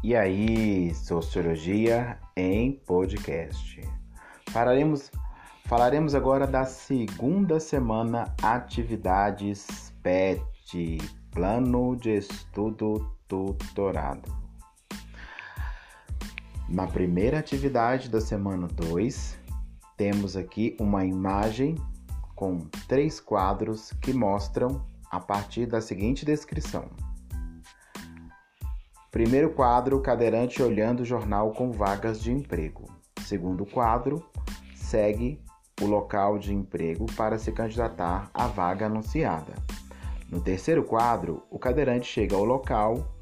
E aí, Sociologia em Podcast. Falaremos, agora da segunda semana Atividades PET, Plano de Estudo Tutorado. Na primeira atividade da semana 2, temos aqui uma imagem com três quadros que mostram a partir da seguinte descrição. Primeiro quadro, cadeirante olhando o jornal com vagas de emprego. Segundo quadro, segue o local de emprego para se candidatar à vaga anunciada. No terceiro quadro, o cadeirante chega ao local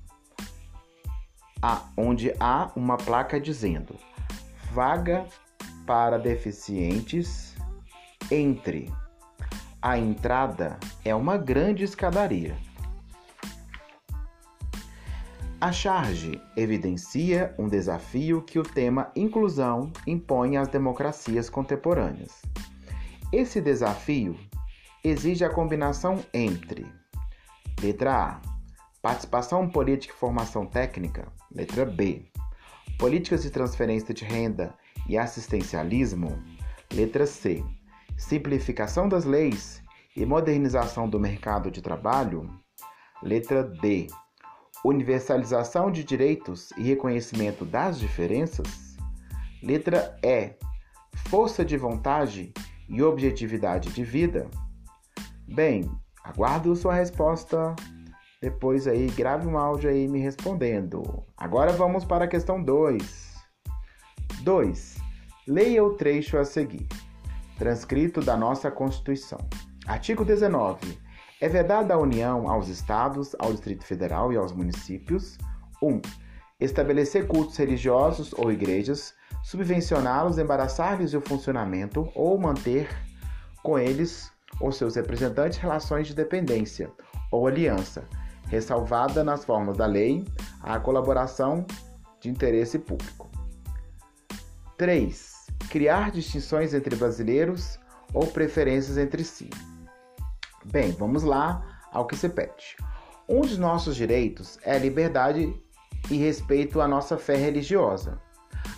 onde há uma placa dizendo vaga para deficientes entre. A entrada é uma grande escadaria. A charge evidencia um desafio que o tema inclusão impõe às democracias contemporâneas. Esse desafio exige a combinação entre letra A, participação política e formação técnica, letra B, políticas de transferência de renda e assistencialismo, letra C, simplificação das leis e modernização do mercado de trabalho, letra D, universalização de direitos e reconhecimento das diferenças? Letra E. Força de vontade e objetividade de vida? Bem, aguardo sua resposta. Depois aí, grave um áudio aí me respondendo. Agora vamos para a questão 2. 2. Leia o trecho a seguir. Transcrito da nossa Constituição. Artigo 19 é vedada a União aos Estados, ao Distrito Federal e aos municípios 1. Um, estabelecer cultos religiosos ou igrejas, subvencioná-los, embaraçar-lhes o funcionamento ou manter com eles ou seus representantes relações de dependência ou aliança, ressalvada nas formas da lei a colaboração de interesse público. 3. Criar distinções entre brasileiros ou preferências entre si. Bem, vamos lá ao que se pede. Um dos nossos direitos é a liberdade e respeito à nossa fé religiosa.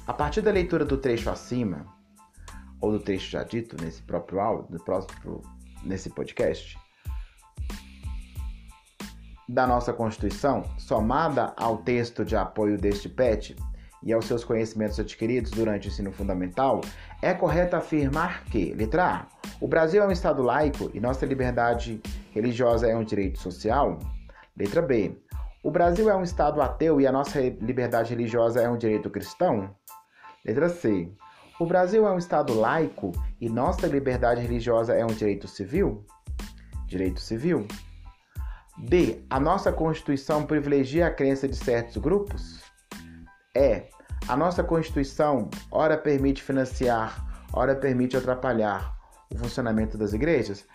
A partir da leitura do trecho acima, ou do trecho já dito nesse próprio áudio, próximo, nesse podcast, da nossa Constituição, somada ao texto de apoio deste PET e aos seus conhecimentos adquiridos durante o ensino fundamental, é correto afirmar que, letra A, o Brasil é um Estado laico e nossa liberdade religiosa é um direito social? Letra B. O Brasil é um Estado ateu e a nossa liberdade religiosa é um direito cristão? Letra C. O Brasil é um Estado laico e nossa liberdade religiosa é um direito civil? Direito civil. D. A nossa Constituição privilegia a crença de certos grupos? E. A nossa Constituição, ora permite financiar, ora permite atrapalhar o funcionamento das igrejas?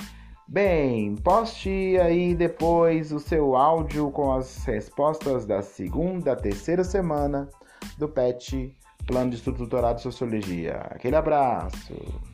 Bem, poste aí depois o seu áudio com as respostas da segunda, terceira semana do PET Plano de Estudo Doutorado Sociologia. Aquele abraço!